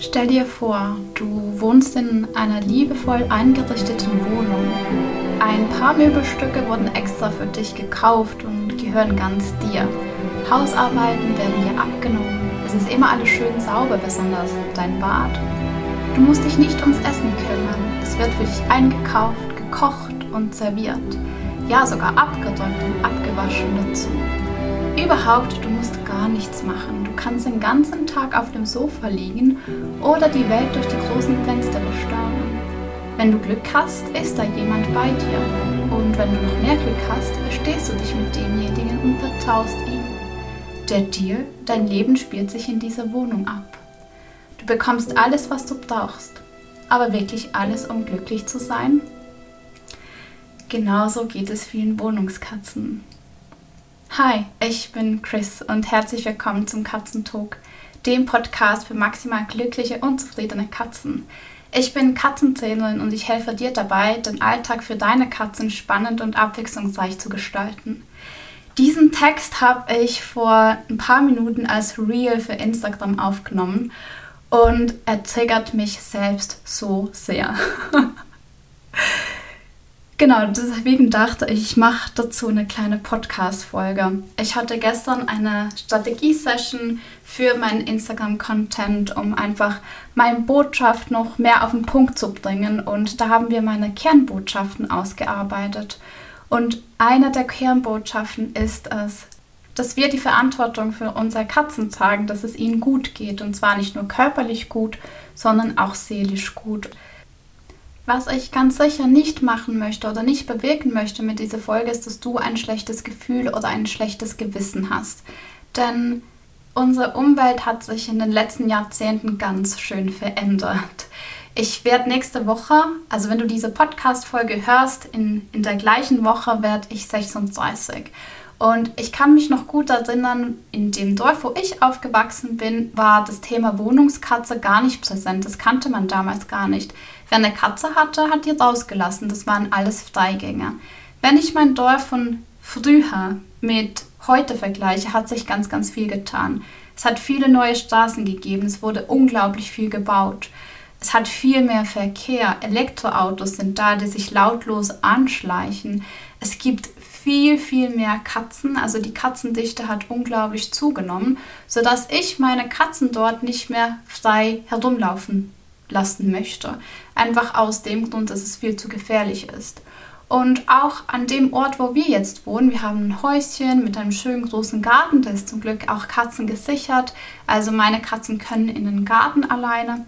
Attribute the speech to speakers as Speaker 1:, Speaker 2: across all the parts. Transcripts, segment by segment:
Speaker 1: Stell dir vor, du wohnst in einer liebevoll eingerichteten Wohnung. Ein paar Möbelstücke wurden extra für dich gekauft und gehören ganz dir. Hausarbeiten werden dir abgenommen. Es ist immer alles schön sauber, besonders dein Bad. Du musst dich nicht ums Essen kümmern. Es wird für dich eingekauft, gekocht und serviert. Ja, sogar abgedrückt und abgewaschen dazu. Überhaupt, du musst gar nichts machen. Du kannst den ganzen Tag auf dem Sofa liegen oder die Welt durch die großen Fenster bestaunen. Wenn du Glück hast, ist da jemand bei dir. Und wenn du noch mehr Glück hast, verstehst du dich mit demjenigen und vertraust ihm. Der dir, dein Leben spielt sich in dieser Wohnung ab. Du bekommst alles, was du brauchst. Aber wirklich alles, um glücklich zu sein? Genauso geht es vielen Wohnungskatzen. Hi, ich bin Chris und herzlich willkommen zum Katzentalk, dem Podcast für maximal glückliche und zufriedene Katzen. Ich bin Katzentrainerin und ich helfe dir dabei, den Alltag für deine Katzen spannend und abwechslungsreich zu gestalten. Diesen Text habe ich vor ein paar Minuten als Reel für Instagram aufgenommen und er triggert mich selbst so sehr. Genau, deswegen dachte ich, ich mache dazu eine kleine Podcast-Folge. Ich hatte gestern eine Strategie-Session für meinen Instagram-Content, um einfach meine Botschaft noch mehr auf den Punkt zu bringen. Und da haben wir meine Kernbotschaften ausgearbeitet. Und eine der Kernbotschaften ist es, dass wir die Verantwortung für unsere Katzen tragen, dass es ihnen gut geht. Und zwar nicht nur körperlich gut, sondern auch seelisch gut. Was ich ganz sicher nicht machen möchte oder nicht bewirken möchte mit dieser Folge, ist, dass du ein schlechtes Gefühl oder ein schlechtes Gewissen hast. Denn unsere Umwelt hat sich in den letzten Jahrzehnten ganz schön verändert. Ich werde nächste Woche, also wenn du diese Podcast-Folge hörst, in, in der gleichen Woche werde ich 36. Und ich kann mich noch gut erinnern, in dem Dorf, wo ich aufgewachsen bin, war das Thema Wohnungskatze gar nicht präsent. Das kannte man damals gar nicht. Wer eine Katze hatte, hat die rausgelassen. Das waren alles Freigänger. Wenn ich mein Dorf von früher mit heute vergleiche, hat sich ganz, ganz viel getan. Es hat viele neue Straßen gegeben. Es wurde unglaublich viel gebaut. Es hat viel mehr Verkehr. Elektroautos sind da, die sich lautlos anschleichen. Es gibt viel, viel mehr Katzen. Also die Katzendichte hat unglaublich zugenommen, sodass ich meine Katzen dort nicht mehr frei herumlaufen lassen möchte. Einfach aus dem Grund, dass es viel zu gefährlich ist. Und auch an dem Ort, wo wir jetzt wohnen, wir haben ein Häuschen mit einem schönen großen Garten, da ist zum Glück auch Katzen gesichert. Also meine Katzen können in den Garten alleine.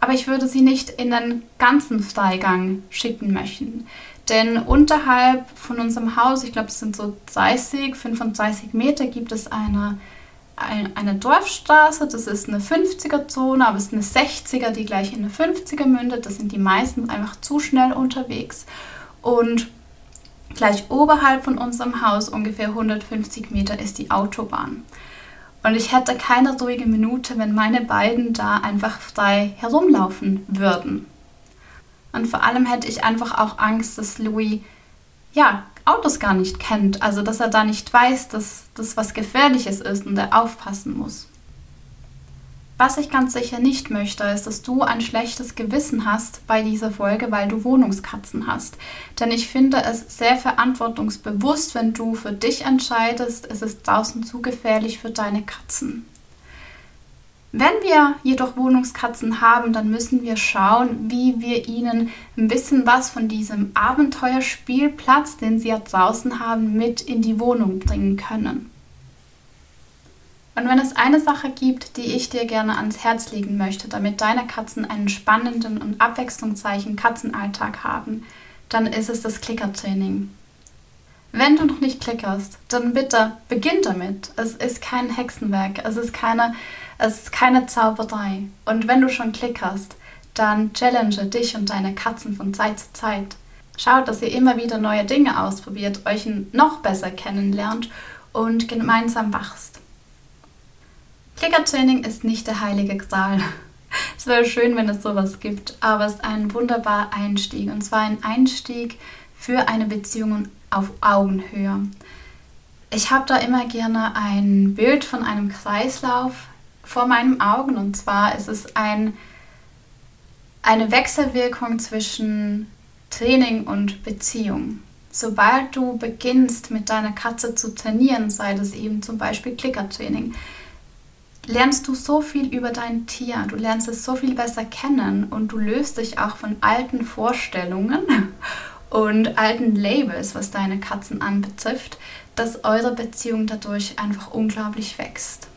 Speaker 1: Aber ich würde sie nicht in den ganzen Freigang schicken möchten. Denn unterhalb von unserem Haus, ich glaube es sind so 30, 35 Meter, gibt es eine eine Dorfstraße, das ist eine 50er-Zone, aber es ist eine 60er, die gleich in eine 50er mündet. Das sind die meisten einfach zu schnell unterwegs. Und gleich oberhalb von unserem Haus, ungefähr 150 Meter, ist die Autobahn. Und ich hätte keine ruhige Minute, wenn meine beiden da einfach frei herumlaufen würden. Und vor allem hätte ich einfach auch Angst, dass Louis ja Autos gar nicht kennt. Also dass er da nicht weiß, dass das was Gefährliches ist und er aufpassen muss. Was ich ganz sicher nicht möchte, ist, dass du ein schlechtes Gewissen hast bei dieser Folge, weil du Wohnungskatzen hast. Denn ich finde es sehr verantwortungsbewusst, wenn du für dich entscheidest, es ist draußen zu gefährlich für deine Katzen. Wenn wir jedoch Wohnungskatzen haben, dann müssen wir schauen, wie wir ihnen ein bisschen was von diesem Abenteuerspielplatz, den sie ja draußen haben, mit in die Wohnung bringen können. Und wenn es eine Sache gibt, die ich dir gerne ans Herz legen möchte, damit deine Katzen einen spannenden und abwechslungsreichen Katzenalltag haben, dann ist es das Klickertraining. Wenn du noch nicht klickerst, dann bitte beginn damit. Es ist kein Hexenwerk, es ist keine es ist keine Zauberei. Und wenn du schon Klick hast, dann challenge dich und deine Katzen von Zeit zu Zeit. Schaut, dass ihr immer wieder neue Dinge ausprobiert, euch noch besser kennenlernt und gemeinsam wachst. Klickertraining ist nicht der heilige Gral. Es wäre schön, wenn es sowas gibt, aber es ist ein wunderbarer Einstieg und zwar ein Einstieg für eine Beziehung auf Augenhöhe. Ich habe da immer gerne ein Bild von einem Kreislauf vor meinen Augen. Und zwar ist es ein, eine Wechselwirkung zwischen Training und Beziehung. Sobald du beginnst mit deiner Katze zu trainieren, sei das eben zum Beispiel Klickertraining, lernst du so viel über dein Tier, du lernst es so viel besser kennen und du löst dich auch von alten Vorstellungen und alten Labels, was deine Katzen anbetrifft, dass eure Beziehung dadurch einfach unglaublich wächst.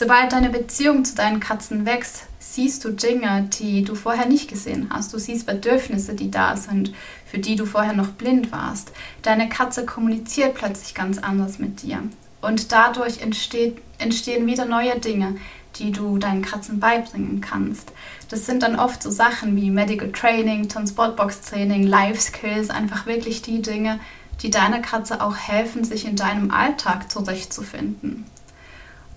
Speaker 1: Sobald deine Beziehung zu deinen Katzen wächst, siehst du Dinge, die du vorher nicht gesehen hast. Du siehst Bedürfnisse, die da sind, für die du vorher noch blind warst. Deine Katze kommuniziert plötzlich ganz anders mit dir. Und dadurch entsteht, entstehen wieder neue Dinge, die du deinen Katzen beibringen kannst. Das sind dann oft so Sachen wie Medical Training, Transportbox Training, Life Skills, einfach wirklich die Dinge, die deiner Katze auch helfen, sich in deinem Alltag zurechtzufinden.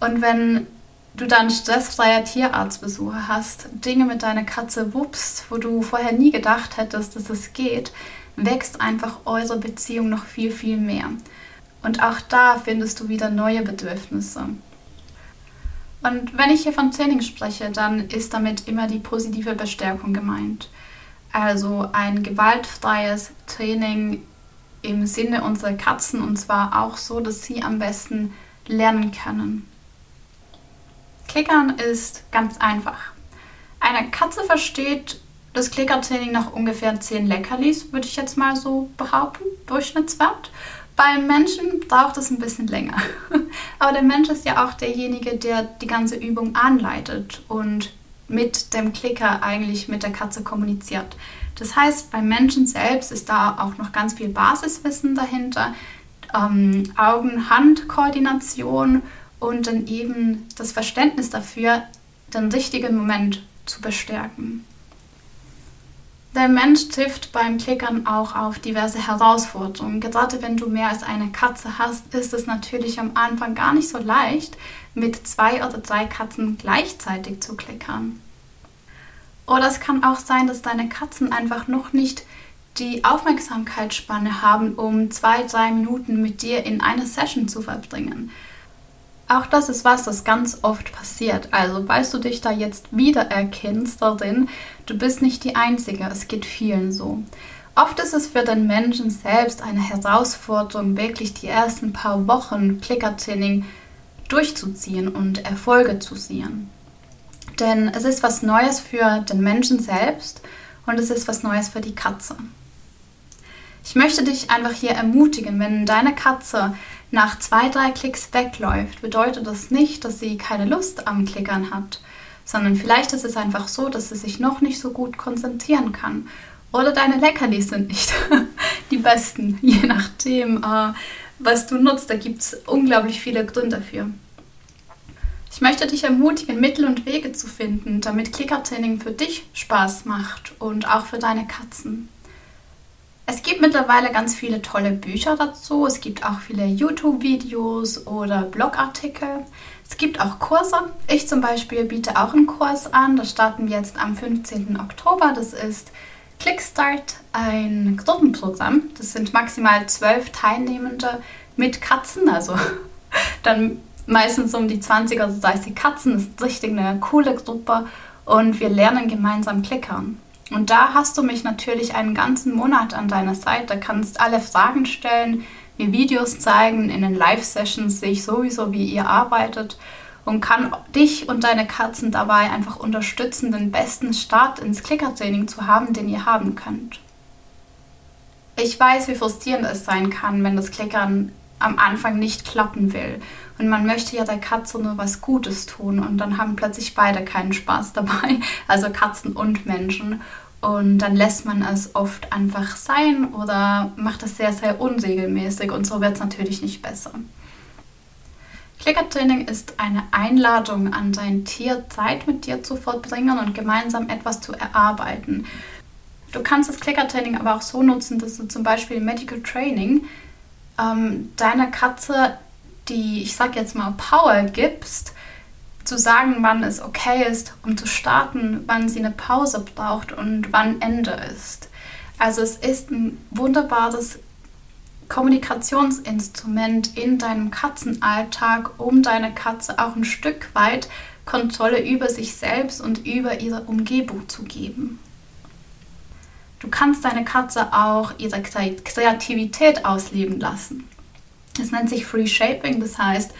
Speaker 1: Und wenn du dann stressfreier Tierarztbesuche hast, Dinge mit deiner Katze wuppst, wo du vorher nie gedacht hättest, dass es geht, wächst einfach eure Beziehung noch viel, viel mehr. Und auch da findest du wieder neue Bedürfnisse. Und wenn ich hier von Training spreche, dann ist damit immer die positive Bestärkung gemeint. Also ein gewaltfreies Training im Sinne unserer Katzen und zwar auch so, dass sie am besten lernen können. Klickern ist ganz einfach. Eine Katze versteht das Klickertraining nach ungefähr 10 Leckerlis, würde ich jetzt mal so behaupten, Durchschnittswert. Beim Menschen braucht es ein bisschen länger. Aber der Mensch ist ja auch derjenige, der die ganze Übung anleitet und mit dem Klicker eigentlich mit der Katze kommuniziert. Das heißt, beim Menschen selbst ist da auch noch ganz viel Basiswissen dahinter, ähm, Augen-Hand-Koordination und dann eben das Verständnis dafür, den richtigen Moment zu bestärken. Der Mensch trifft beim Klickern auch auf diverse Herausforderungen. Gerade wenn du mehr als eine Katze hast, ist es natürlich am Anfang gar nicht so leicht, mit zwei oder drei Katzen gleichzeitig zu klickern. Oder es kann auch sein, dass deine Katzen einfach noch nicht die Aufmerksamkeitsspanne haben, um zwei, drei Minuten mit dir in einer Session zu verbringen. Auch das ist was, das ganz oft passiert. Also, falls du dich da jetzt wiedererkennst darin, du bist nicht die Einzige, es geht vielen so. Oft ist es für den Menschen selbst eine Herausforderung, wirklich die ersten paar Wochen Klickertraining durchzuziehen und Erfolge zu sehen. Denn es ist was Neues für den Menschen selbst und es ist was Neues für die Katze. Ich möchte dich einfach hier ermutigen, wenn deine Katze nach zwei, drei Klicks wegläuft, bedeutet das nicht, dass sie keine Lust am Klickern hat, sondern vielleicht ist es einfach so, dass sie sich noch nicht so gut konzentrieren kann. Oder deine Leckerlis sind nicht die besten, je nachdem, äh, was du nutzt. Da gibt es unglaublich viele Gründe dafür. Ich möchte dich ermutigen, Mittel und Wege zu finden, damit Klickertraining für dich Spaß macht und auch für deine Katzen. Es gibt mittlerweile ganz viele tolle Bücher dazu. Es gibt auch viele YouTube-Videos oder Blogartikel. Es gibt auch Kurse. Ich zum Beispiel biete auch einen Kurs an. Das starten wir jetzt am 15. Oktober. Das ist Clickstart, ein Gruppenprogramm. Das sind maximal zwölf Teilnehmende mit Katzen. Also dann meistens um die 20 oder 30 Katzen. Das ist richtig eine coole Gruppe. Und wir lernen gemeinsam klickern. Und da hast du mich natürlich einen ganzen Monat an deiner Seite, kannst alle Fragen stellen, mir Videos zeigen, in den Live-Sessions sehe ich sowieso, wie ihr arbeitet. Und kann dich und deine Katzen dabei einfach unterstützen, den besten Start ins Klickertraining zu haben, den ihr haben könnt. Ich weiß, wie frustrierend es sein kann, wenn das Klickern am Anfang nicht klappen will. Und man möchte ja der Katze nur was Gutes tun und dann haben plötzlich beide keinen Spaß dabei, also Katzen und Menschen. Und dann lässt man es oft einfach sein oder macht es sehr, sehr unregelmäßig und so wird es natürlich nicht besser. Klickertraining ist eine Einladung an dein Tier, Zeit mit dir zu verbringen und gemeinsam etwas zu erarbeiten. Du kannst das Klickertraining aber auch so nutzen, dass du zum Beispiel Medical Training ähm, deiner Katze die, ich sag jetzt mal, Power gibst, zu sagen, wann es okay ist, um zu starten, wann sie eine Pause braucht und wann Ende ist. Also es ist ein wunderbares Kommunikationsinstrument in deinem Katzenalltag, um deine Katze auch ein Stück weit Kontrolle über sich selbst und über ihre Umgebung zu geben. Du kannst deine Katze auch ihre Kreativität ausleben lassen. Es nennt sich Free Shaping, das heißt,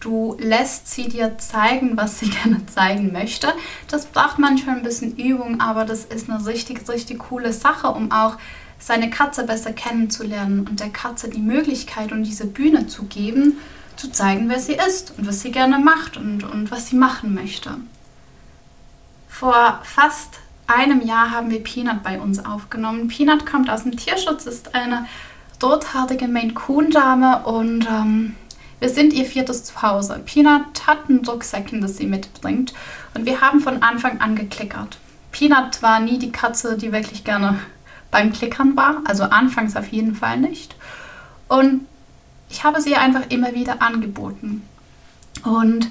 Speaker 1: du lässt sie dir zeigen, was sie gerne zeigen möchte. Das braucht manchmal ein bisschen Übung, aber das ist eine richtig, richtig coole Sache, um auch seine Katze besser kennenzulernen und der Katze die Möglichkeit und diese Bühne zu geben, zu zeigen, wer sie ist und was sie gerne macht und, und was sie machen möchte. Vor fast einem Jahr haben wir Peanut bei uns aufgenommen. Peanut kommt aus dem Tierschutz, ist eine rothaarige Maine Coon Dame und ähm, wir sind ihr viertes Zuhause. Peanut hat ein Rucksäckchen, das sie mitbringt und wir haben von Anfang an geklickert. Peanut war nie die Katze, die wirklich gerne beim Klickern war, also anfangs auf jeden Fall nicht. Und ich habe sie einfach immer wieder angeboten. Und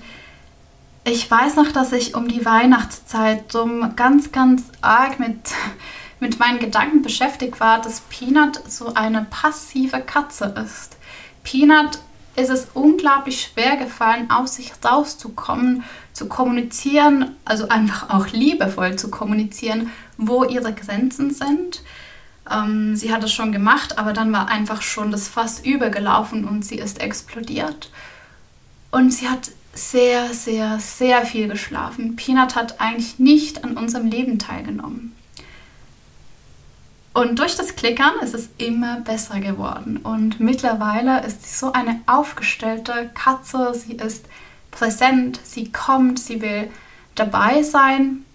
Speaker 1: ich weiß noch, dass ich um die Weihnachtszeit so ganz, ganz arg mit, mit meinen Gedanken beschäftigt war, dass Peanut so eine passive Katze ist. Peanut ist es unglaublich schwer gefallen, aus sich rauszukommen, zu kommunizieren, also einfach auch liebevoll zu kommunizieren, wo ihre Grenzen sind. Ähm, sie hat es schon gemacht, aber dann war einfach schon das Fass übergelaufen und sie ist explodiert. Und sie hat sehr, sehr, sehr viel geschlafen. Peanut hat eigentlich nicht an unserem Leben teilgenommen. Und durch das Klickern ist es immer besser geworden. Und mittlerweile ist sie so eine aufgestellte Katze. Sie ist präsent, sie kommt, sie will dabei sein,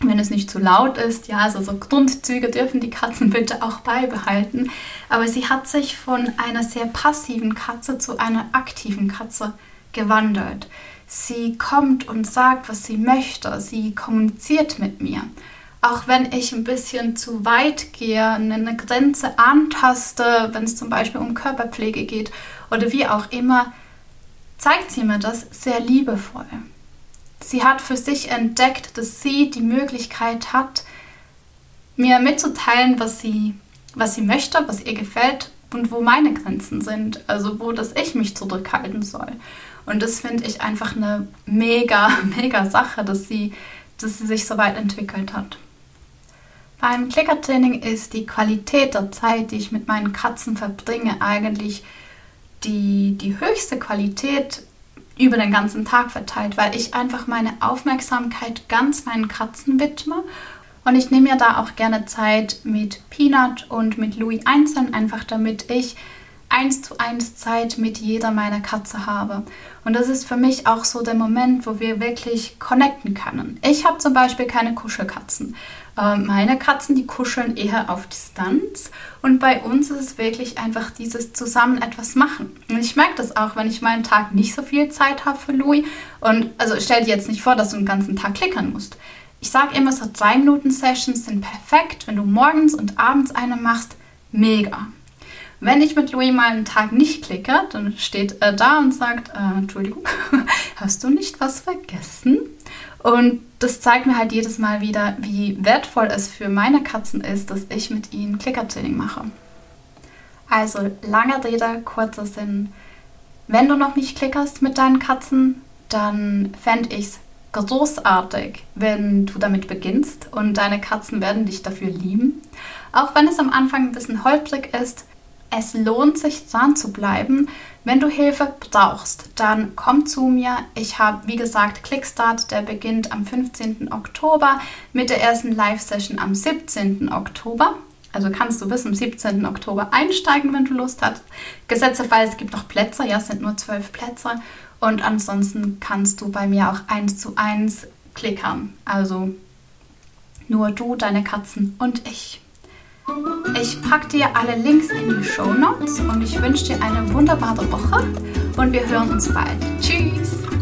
Speaker 1: wenn es nicht zu laut ist. Ja, also so Grundzüge dürfen die Katzen bitte auch beibehalten. Aber sie hat sich von einer sehr passiven Katze zu einer aktiven Katze gewandelt. Sie kommt und sagt, was sie möchte. Sie kommuniziert mit mir auch wenn ich ein bisschen zu weit gehe, eine Grenze antaste, wenn es zum Beispiel um Körperpflege geht oder wie auch immer, zeigt sie mir das sehr liebevoll. Sie hat für sich entdeckt, dass sie die Möglichkeit hat, mir mitzuteilen, was sie, was sie möchte, was ihr gefällt und wo meine Grenzen sind, also wo das ich mich zurückhalten soll. Und das finde ich einfach eine mega, mega Sache, dass sie, dass sie sich so weit entwickelt hat. Beim Klickertraining ist die Qualität der Zeit, die ich mit meinen Katzen verbringe, eigentlich die, die höchste Qualität über den ganzen Tag verteilt, weil ich einfach meine Aufmerksamkeit ganz meinen Katzen widme. Und ich nehme mir da auch gerne Zeit mit Peanut und mit Louis einzeln, einfach damit ich eins zu eins Zeit mit jeder meiner Katze habe. Und das ist für mich auch so der Moment, wo wir wirklich connecten können. Ich habe zum Beispiel keine Kuschelkatzen. Ähm, meine Katzen, die kuscheln eher auf Distanz. Und bei uns ist es wirklich einfach dieses zusammen etwas machen. Und ich merke das auch, wenn ich mal einen Tag nicht so viel Zeit habe für Louis. Und also stell dir jetzt nicht vor, dass du den ganzen Tag klickern musst. Ich sage immer, so drei Minuten Sessions sind perfekt. Wenn du morgens und abends eine machst, mega. Wenn ich mit Louis mal einen Tag nicht klicke, dann steht er da und sagt, äh, Entschuldigung, hast du nicht was vergessen? Und das zeigt mir halt jedes Mal wieder, wie wertvoll es für meine Katzen ist, dass ich mit ihnen Klickertraining mache. Also lange Rede, kurzer Sinn. Wenn du noch nicht klickerst mit deinen Katzen, dann fände ich es großartig, wenn du damit beginnst und deine Katzen werden dich dafür lieben. Auch wenn es am Anfang ein bisschen holprig ist, es lohnt sich dran zu bleiben. Wenn du Hilfe brauchst, dann komm zu mir. Ich habe, wie gesagt, Clickstart, der beginnt am 15. Oktober mit der ersten Live-Session am 17. Oktober. Also kannst du bis zum 17. Oktober einsteigen, wenn du Lust hast. Gesetzerweise gibt noch Plätze, ja, es sind nur zwölf Plätze. Und ansonsten kannst du bei mir auch eins zu eins klickern. Also nur du, deine Katzen und ich. Ich packe dir alle Links in die Show Notes und ich wünsche dir eine wunderbare Woche und wir hören uns bald. Tschüss!